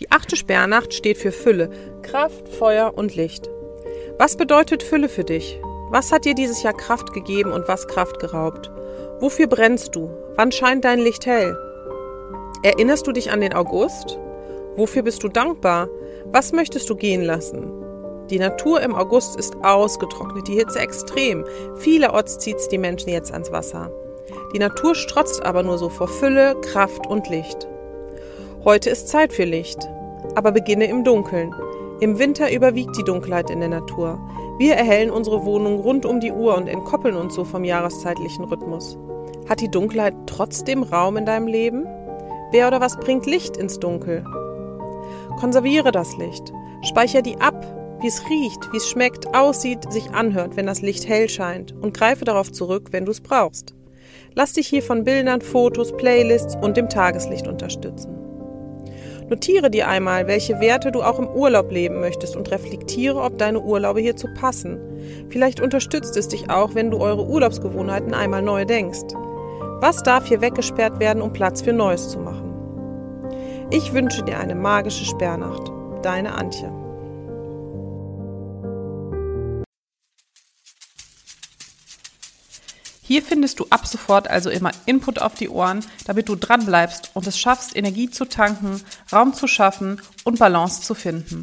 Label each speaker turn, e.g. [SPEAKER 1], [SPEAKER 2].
[SPEAKER 1] Die achte Sperrnacht steht für Fülle, Kraft, Feuer und Licht. Was bedeutet Fülle für dich? Was hat dir dieses Jahr Kraft gegeben und was Kraft geraubt? Wofür brennst du? Wann scheint dein Licht hell? Erinnerst du dich an den August? Wofür bist du dankbar? Was möchtest du gehen lassen? Die Natur im August ist ausgetrocknet, die Hitze extrem. Vielerorts zieht's die Menschen jetzt ans Wasser. Die Natur strotzt aber nur so vor Fülle, Kraft und Licht. Heute ist Zeit für Licht, aber beginne im Dunkeln. Im Winter überwiegt die Dunkelheit in der Natur. Wir erhellen unsere Wohnung rund um die Uhr und entkoppeln uns so vom jahreszeitlichen Rhythmus. Hat die Dunkelheit trotzdem Raum in deinem Leben? Wer oder was bringt Licht ins Dunkel? Konserviere das Licht. Speicher die ab, wie es riecht, wie es schmeckt, aussieht, sich anhört, wenn das Licht hell scheint und greife darauf zurück, wenn du es brauchst. Lass dich hier von Bildern, Fotos, Playlists und dem Tageslicht unterstützen. Notiere dir einmal, welche Werte du auch im Urlaub leben möchtest und reflektiere, ob deine Urlaube hierzu passen. Vielleicht unterstützt es dich auch, wenn du eure Urlaubsgewohnheiten einmal neu denkst. Was darf hier weggesperrt werden, um Platz für Neues zu machen? Ich wünsche dir eine magische Sperrnacht. Deine Antje.
[SPEAKER 2] Hier findest du ab sofort also immer Input auf die Ohren, damit du dran bleibst und es schaffst, Energie zu tanken, Raum zu schaffen und Balance zu finden.